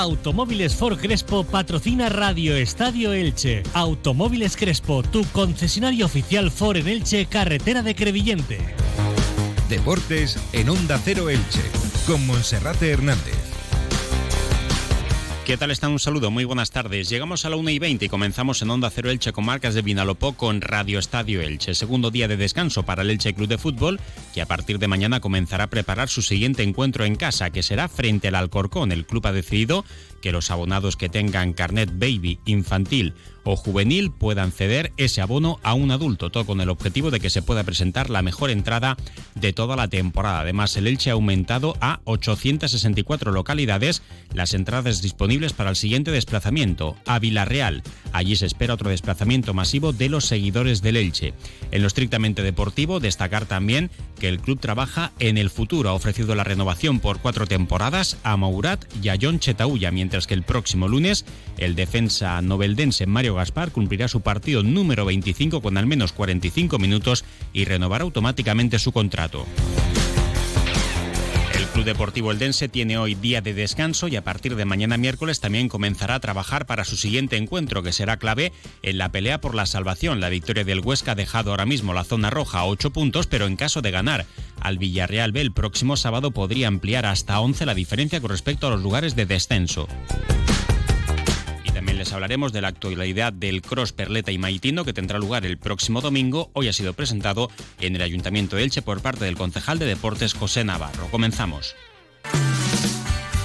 Automóviles Ford Crespo patrocina Radio Estadio Elche. Automóviles Crespo, tu concesionario oficial Ford en Elche, carretera de Crevillente. Deportes en Onda Cero Elche, con Monserrate Hernández. ¿Qué tal están? Un saludo, muy buenas tardes. Llegamos a la 1 y 20 y comenzamos en Onda Cero Elche con marcas de Vinalopó con Radio Estadio Elche. Segundo día de descanso para el Elche Club de Fútbol, que a partir de mañana comenzará a preparar su siguiente encuentro en casa, que será frente al Alcorcón. El club ha decidido que los abonados que tengan carnet baby, infantil o juvenil puedan ceder ese abono a un adulto, todo con el objetivo de que se pueda presentar la mejor entrada de toda la temporada. Además, el Elche ha aumentado a 864 localidades las entradas disponibles para el siguiente desplazamiento, a Villarreal. Allí se espera otro desplazamiento masivo de los seguidores del Elche. En lo estrictamente deportivo, destacar también que el club trabaja en el futuro. Ha ofrecido la renovación por cuatro temporadas a Maurat y a John Chetauya, que el próximo lunes el defensa noveldense Mario Gaspar cumplirá su partido número 25 con al menos 45 minutos y renovará automáticamente su contrato. El Club Deportivo Eldense tiene hoy día de descanso y a partir de mañana miércoles también comenzará a trabajar para su siguiente encuentro, que será clave en la pelea por la salvación. La victoria del Huesca ha dejado ahora mismo la zona roja a 8 puntos, pero en caso de ganar al Villarreal B el próximo sábado podría ampliar hasta 11 la diferencia con respecto a los lugares de descenso. También les hablaremos de la actualidad del Cross Perleta y Maitino que tendrá lugar el próximo domingo. Hoy ha sido presentado en el Ayuntamiento de Elche por parte del concejal de Deportes José Navarro. Comenzamos.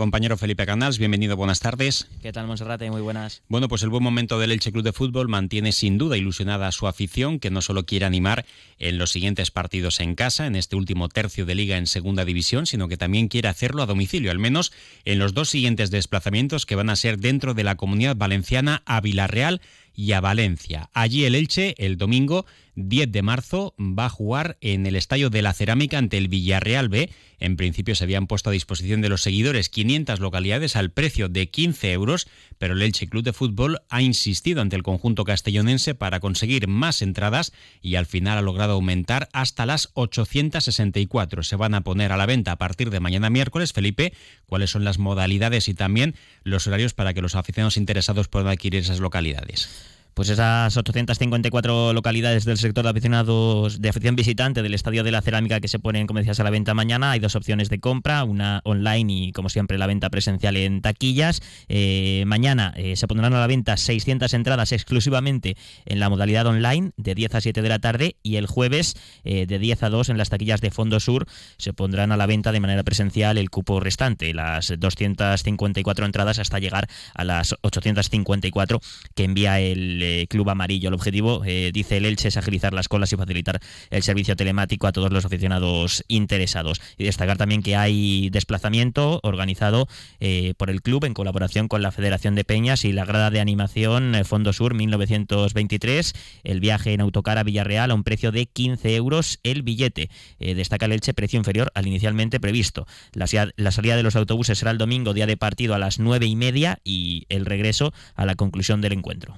Compañero Felipe Canals, bienvenido, buenas tardes. ¿Qué tal, Monserrate? Muy buenas. Bueno, pues el buen momento del Elche Club de Fútbol mantiene sin duda ilusionada a su afición, que no solo quiere animar en los siguientes partidos en casa, en este último tercio de liga en segunda división, sino que también quiere hacerlo a domicilio, al menos en los dos siguientes desplazamientos que van a ser dentro de la comunidad valenciana a Villarreal y a Valencia. Allí el Elche, el domingo 10 de marzo, va a jugar en el Estadio de la Cerámica ante el Villarreal B. En principio se habían puesto a disposición de los seguidores 500 localidades al precio de 15 euros, pero el Elche Club de Fútbol ha insistido ante el conjunto castellonense para conseguir más entradas y al final ha logrado aumentar hasta las 864. Se van a poner a la venta a partir de mañana miércoles. Felipe, ¿cuáles son las modalidades y también los horarios para que los aficionados interesados puedan adquirir esas localidades? Pues esas 854 localidades del sector de aficionados de afición visitante del Estadio de la Cerámica que se ponen, como decías, a la venta mañana. Hay dos opciones de compra, una online y, como siempre, la venta presencial en taquillas. Eh, mañana eh, se pondrán a la venta 600 entradas exclusivamente en la modalidad online de 10 a 7 de la tarde y el jueves eh, de 10 a 2 en las taquillas de Fondo Sur se pondrán a la venta de manera presencial el cupo restante, las 254 entradas hasta llegar a las 854 que envía el Club Amarillo. El objetivo, eh, dice el Elche, es agilizar las colas y facilitar el servicio telemático a todos los aficionados interesados. Y destacar también que hay desplazamiento organizado eh, por el club en colaboración con la Federación de Peñas y la grada de animación eh, Fondo Sur 1923. El viaje en autocar a Villarreal a un precio de 15 euros el billete. destaca el Elche precio inferior al inicialmente previsto. La, la salida de los autobuses será el domingo, día de partido a las 9 y media y el regreso a la conclusión del encuentro.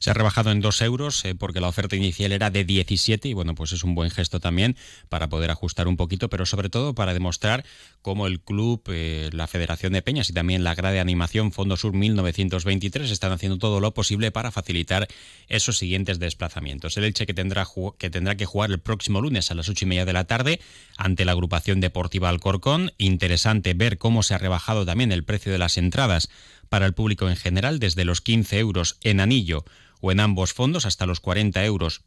Se ha rebajado en 2 euros eh, porque la oferta inicial era de 17 y bueno, pues es un buen gesto también para poder ajustar un poquito, pero sobre todo para demostrar cómo el club, eh, la Federación de Peñas y también la grada de animación Fondo Sur 1923 están haciendo todo lo posible para facilitar esos siguientes desplazamientos. El Elche que tendrá, que tendrá que jugar el próximo lunes a las 8 y media de la tarde ante la agrupación deportiva Alcorcón. Interesante ver cómo se ha rebajado también el precio de las entradas para el público en general, desde los 15 euros en anillo o en ambos fondos hasta los 40 euros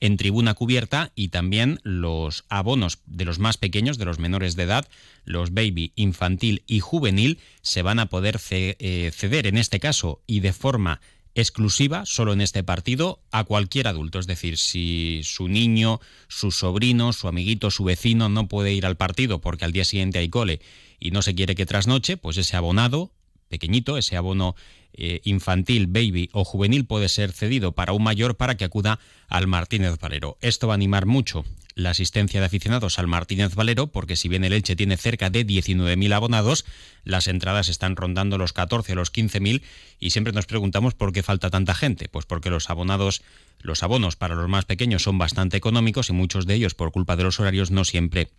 en tribuna cubierta y también los abonos de los más pequeños, de los menores de edad, los baby, infantil y juvenil, se van a poder eh, ceder en este caso y de forma exclusiva, solo en este partido, a cualquier adulto. Es decir, si su niño, su sobrino, su amiguito, su vecino no puede ir al partido porque al día siguiente hay cole y no se quiere que trasnoche, pues ese abonado pequeñito, ese abono eh, infantil, baby o juvenil puede ser cedido para un mayor para que acuda al Martínez Valero. Esto va a animar mucho la asistencia de aficionados al Martínez Valero, porque si bien el Elche tiene cerca de 19.000 abonados, las entradas están rondando los 14 o los 15.000 y siempre nos preguntamos por qué falta tanta gente. Pues porque los abonados, los abonos para los más pequeños son bastante económicos y muchos de ellos, por culpa de los horarios, no siempre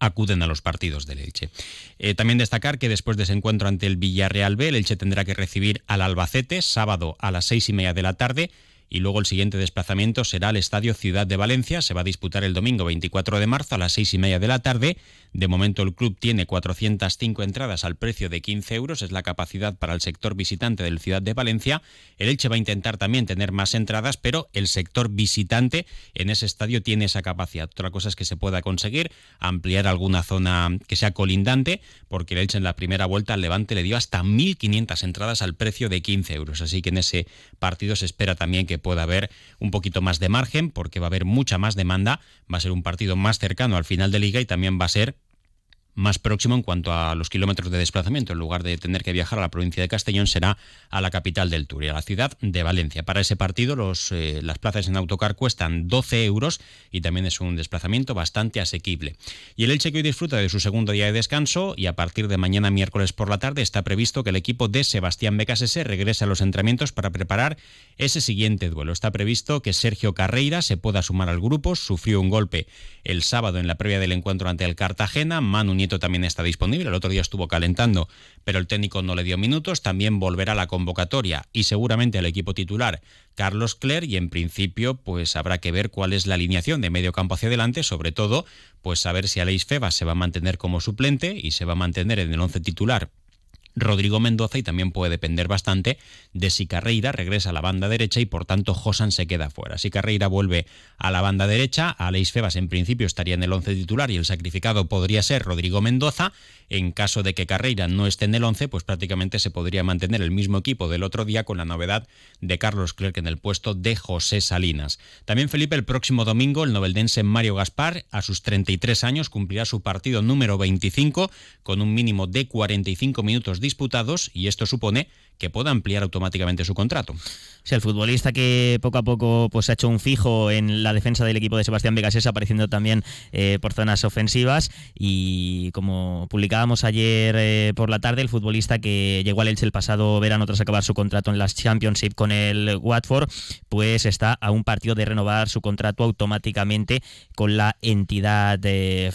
acuden a los partidos del Elche. Eh, también destacar que después de ese encuentro ante el Villarreal B, el Elche tendrá que recibir al Albacete sábado a las seis y media de la tarde y luego el siguiente desplazamiento será al Estadio Ciudad de Valencia. Se va a disputar el domingo 24 de marzo a las seis y media de la tarde. De momento el club tiene 405 entradas al precio de 15 euros, es la capacidad para el sector visitante del Ciudad de Valencia. El Elche va a intentar también tener más entradas, pero el sector visitante en ese estadio tiene esa capacidad. Otra cosa es que se pueda conseguir ampliar alguna zona que sea colindante, porque el Elche en la primera vuelta al Levante le dio hasta 1.500 entradas al precio de 15 euros. Así que en ese partido se espera también que pueda haber un poquito más de margen porque va a haber mucha más demanda, va a ser un partido más cercano al final de liga y también va a ser más próximo en cuanto a los kilómetros de desplazamiento. En lugar de tener que viajar a la provincia de Castellón, será a la capital del Turia, la ciudad de Valencia. Para ese partido, los, eh, las plazas en autocar cuestan 12 euros y también es un desplazamiento bastante asequible. Y el Elche que hoy disfruta de su segundo día de descanso y a partir de mañana miércoles por la tarde está previsto que el equipo de Sebastián Becasese regrese a los entrenamientos para preparar ese siguiente duelo. Está previsto que Sergio Carreira se pueda sumar al grupo. Sufrió un golpe el sábado en la previa del encuentro ante el Cartagena. Manu también está disponible. El otro día estuvo calentando, pero el técnico no le dio minutos. También volverá a la convocatoria y seguramente al equipo titular Carlos Cler y en principio pues habrá que ver cuál es la alineación de medio campo hacia adelante, sobre todo pues saber si Aleix Febas se va a mantener como suplente y se va a mantener en el once titular Rodrigo Mendoza y también puede depender bastante de si Carreira regresa a la banda derecha y por tanto Josan se queda fuera. Si Carreira vuelve a la banda derecha, Aleix Febas en principio estaría en el once titular y el sacrificado podría ser Rodrigo Mendoza. En caso de que Carreira no esté en el once, pues prácticamente se podría mantener el mismo equipo del otro día con la novedad de Carlos Clerc en el puesto de José Salinas. También Felipe, el próximo domingo el noveldense Mario Gaspar, a sus 33 años, cumplirá su partido número 25 con un mínimo de 45 minutos disputados y esto supone que pueda ampliar automáticamente su contrato. Sí, el futbolista que poco a poco pues, ha hecho un fijo en la defensa del equipo de Sebastián Vegas apareciendo también eh, por zonas ofensivas y como publicábamos ayer eh, por la tarde, el futbolista que llegó al Elche el pasado verano tras acabar su contrato en la Championship con el Watford, pues está a un partido de renovar su contrato automáticamente con la entidad de.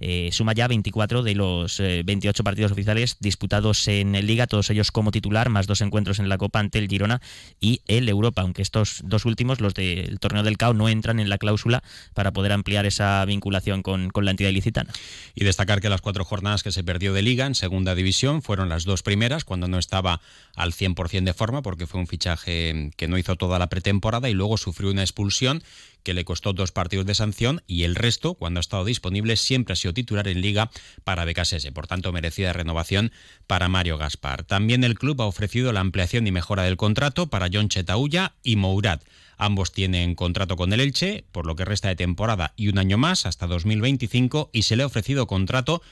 Eh, suma ya 24 de los 28 partidos oficiales disputados en Liga, todos ellos como más dos encuentros en la Copa ante el Girona y el Europa, aunque estos dos últimos, los del torneo del CAO, no entran en la cláusula para poder ampliar esa vinculación con, con la entidad ilicitana. Y destacar que las cuatro jornadas que se perdió de liga en segunda división fueron las dos primeras, cuando no estaba al 100% de forma, porque fue un fichaje que no hizo toda la pretemporada y luego sufrió una expulsión que le costó dos partidos de sanción y el resto, cuando ha estado disponible, siempre ha sido titular en liga para BKSS. Por tanto, merecida renovación para Mario Gaspar. También el club ha ofrecido la ampliación y mejora del contrato para John Chetaulla y Mourad. Ambos tienen contrato con el Elche, por lo que resta de temporada y un año más, hasta 2025, y se le ha ofrecido contrato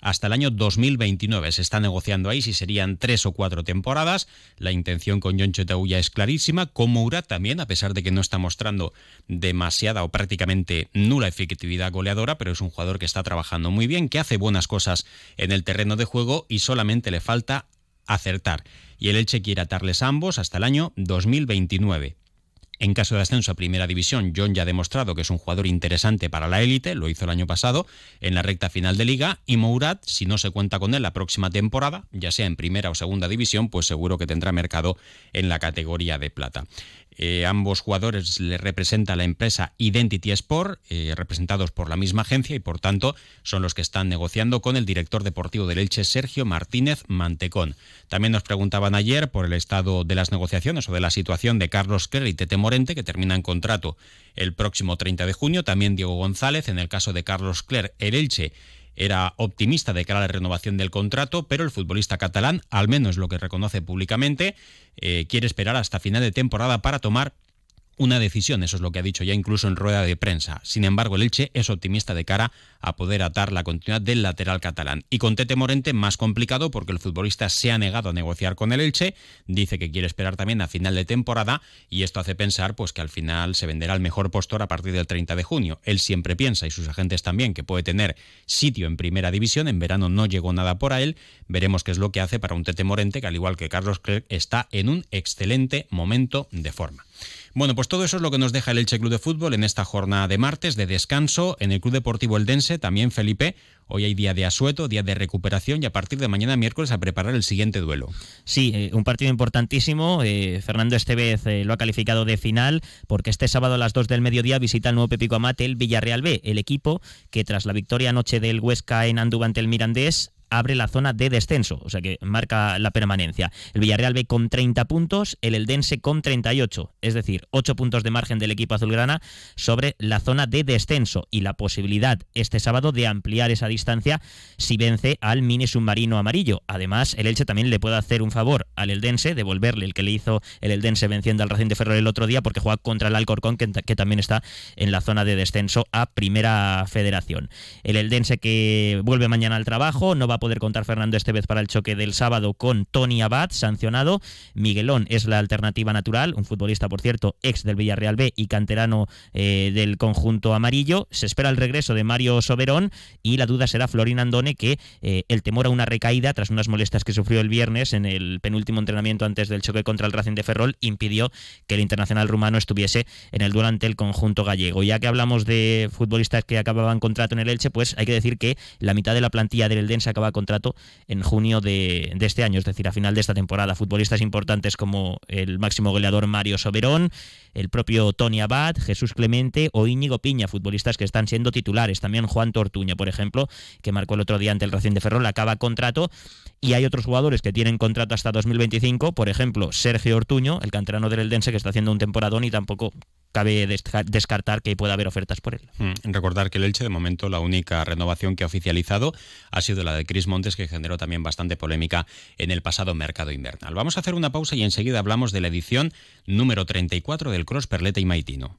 hasta el año 2029. Se está negociando ahí si serían tres o cuatro temporadas. La intención con John Chetauya es clarísima. Con Moura también, a pesar de que no está mostrando demasiada o prácticamente nula efectividad goleadora, pero es un jugador que está trabajando muy bien, que hace buenas cosas en el terreno de juego y solamente le falta acertar. Y el Elche quiere atarles ambos hasta el año 2029. En caso de ascenso a Primera División, John ya ha demostrado que es un jugador interesante para la élite, lo hizo el año pasado en la recta final de liga, y Mourad, si no se cuenta con él la próxima temporada, ya sea en Primera o Segunda División, pues seguro que tendrá mercado en la categoría de plata. Eh, ambos jugadores le representa la empresa Identity Sport, eh, representados por la misma agencia y por tanto son los que están negociando con el director deportivo del Elche, Sergio Martínez Mantecón. También nos preguntaban ayer por el estado de las negociaciones o de la situación de Carlos Kerr y Tete Morente, que terminan contrato el próximo 30 de junio. También Diego González, en el caso de Carlos Cler, el Elche era optimista de cara a la renovación del contrato, pero el futbolista catalán, al menos lo que reconoce públicamente, eh, quiere esperar hasta final de temporada para tomar una decisión, eso es lo que ha dicho ya incluso en rueda de prensa. Sin embargo, el Elche es optimista de cara a poder atar la continuidad del lateral catalán. Y con Tete Morente más complicado porque el futbolista se ha negado a negociar con el Elche, dice que quiere esperar también a final de temporada y esto hace pensar pues que al final se venderá el mejor postor a partir del 30 de junio. Él siempre piensa y sus agentes también que puede tener sitio en primera división, en verano no llegó nada por a él, veremos qué es lo que hace para un Tete Morente que al igual que Carlos Clerc está en un excelente momento de forma. Bueno, pues todo eso es lo que nos deja el Elche Club de Fútbol en esta jornada de martes de descanso en el Club Deportivo Eldense. También, Felipe, hoy hay día de asueto, día de recuperación y a partir de mañana miércoles a preparar el siguiente duelo. Sí, eh, un partido importantísimo. Eh, Fernando Estevez eh, lo ha calificado de final porque este sábado a las 2 del mediodía visita el nuevo Pepico Amate el Villarreal B, el equipo que tras la victoria anoche del Huesca en Andúba ante el Mirandés abre la zona de descenso, o sea que marca la permanencia. El Villarreal B con 30 puntos, el Eldense con 38, es decir, 8 puntos de margen del equipo azulgrana sobre la zona de descenso y la posibilidad este sábado de ampliar esa distancia si vence al mini submarino amarillo. Además, el Elche también le puede hacer un favor al Eldense, devolverle el que le hizo el Eldense venciendo al Racing de Ferrol el otro día porque juega contra el Alcorcón que, también está en la zona de descenso a Primera Federación. El Eldense que vuelve mañana al trabajo, no va a poder contar Fernando Estevez para el choque del sábado con Tony Abad, sancionado. Miguelón es la alternativa natural, un futbolista, por cierto, ex del Villarreal B y canterano eh, del conjunto amarillo. Se espera el regreso de Mario Soberón y la duda será Florín Andone, que eh, el temor a una recaída tras unas molestias que sufrió el viernes en el penúltimo entrenamiento antes del choque contra el Racing de Ferrol impidió que el internacional rumano estuviese en el duelo ante el conjunto gallego. Ya que hablamos de futbolistas que acababan contrato en el Elche, pues hay que decir que la mitad de la plantilla del Eldense acaba contrato en junio de, este año, es decir, a final de esta temporada. Futbolistas importantes como el máximo goleador Mario Soberón, el propio Tony Abad, Jesús Clemente o Íñigo Piña, futbolistas que están siendo titulares. También Juan Tortuña, por ejemplo, que marcó el otro día ante el Racing de Ferrol, acaba contrato. Y hay otros jugadores que tienen contrato hasta 2025, por ejemplo, Sergio Ortuño, el canterano del Eldense, que está haciendo un temporadón y tampoco cabe descartar que pueda haber ofertas por él. Mm, recordar que el Elche, de momento, la única renovación que ha oficializado ha sido la de Cris Montes, que generó también bastante polémica en el pasado mercado invernal. Vamos a hacer una pausa y enseguida hablamos de la edición número 34 del Cross Perleta y Maitino.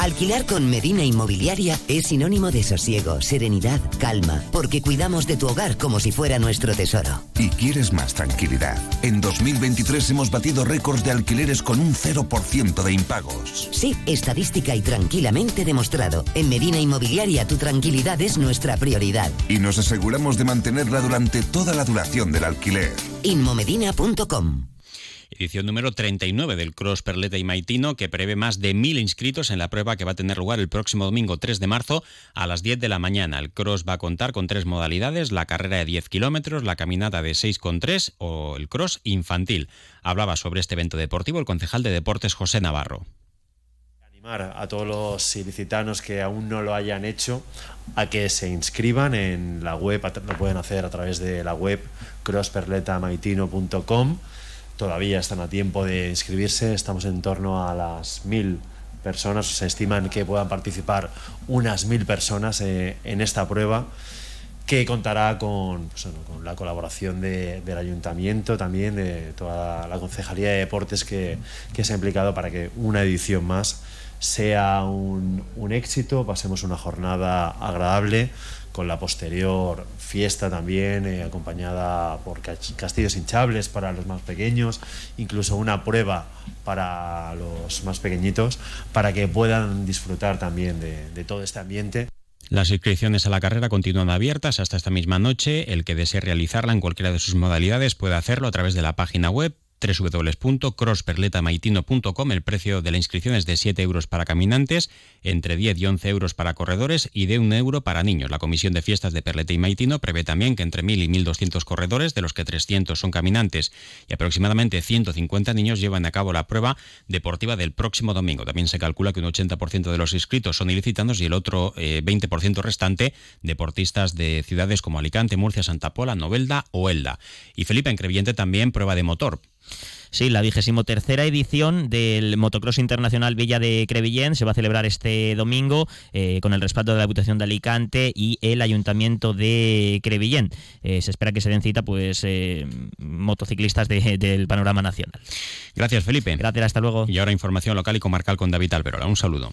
Alquilar con Medina Inmobiliaria es sinónimo de sosiego, serenidad, calma, porque cuidamos de tu hogar como si fuera nuestro tesoro. Y quieres más tranquilidad. En 2023 hemos batido récords de alquileres con un 0% de impagos. Sí, estadística y tranquilamente demostrado. En Medina Inmobiliaria tu tranquilidad es nuestra prioridad. Y nos aseguramos de mantenerla durante toda la duración del alquiler. Inmomedina.com edición número 39 del Cross Perleta y Maitino, que prevé más de mil inscritos en la prueba que va a tener lugar el próximo domingo 3 de marzo a las 10 de la mañana. El Cross va a contar con tres modalidades, la carrera de 10 kilómetros, la caminata de 6,3 o el Cross infantil. Hablaba sobre este evento deportivo el concejal de deportes José Navarro a todos los ilicitanos que aún no lo hayan hecho a que se inscriban en la web, lo pueden hacer a través de la web crossperletamaitino.com todavía están a tiempo de inscribirse, estamos en torno a las mil personas, se estiman que puedan participar unas mil personas eh, en esta prueba que contará con, pues la colaboración del ayuntamiento, también de toda la Concejalía de Deportes que, se ha implicado para que una edición más sea un éxito, pasemos una jornada agradable con la posterior fiesta también, eh, acompañada por castillos hinchables para los más pequeños, incluso una prueba para los más pequeñitos, para que puedan disfrutar también de, de todo este ambiente. Las inscripciones a la carrera continúan abiertas hasta esta misma noche. El que desee realizarla en cualquiera de sus modalidades puede hacerlo a través de la página web www.crossperletamaitino.com. El precio de la inscripción es de 7 euros para caminantes, entre 10 y 11 euros para corredores y de 1 euro para niños. La Comisión de Fiestas de Perleta y Maitino prevé también que entre 1.000 y 1.200 corredores, de los que 300 son caminantes y aproximadamente 150 niños llevan a cabo la prueba deportiva del próximo domingo. También se calcula que un 80% de los inscritos son ilicitanos y el otro 20% eh, restante deportistas de ciudades como Alicante, Murcia, Santa Pola, Novelda o Elda. Y Felipe Encreviente también prueba de motor Sí, la vigésimo tercera edición del Motocross Internacional Villa de Crevillén se va a celebrar este domingo eh, con el respaldo de la Diputación de Alicante y el Ayuntamiento de Crevillén. Eh, se espera que se den cita pues eh, motociclistas del panorama nacional. Gracias, Felipe. Gracias, hasta luego. Y ahora información local y comarcal con David Alberola. Un saludo.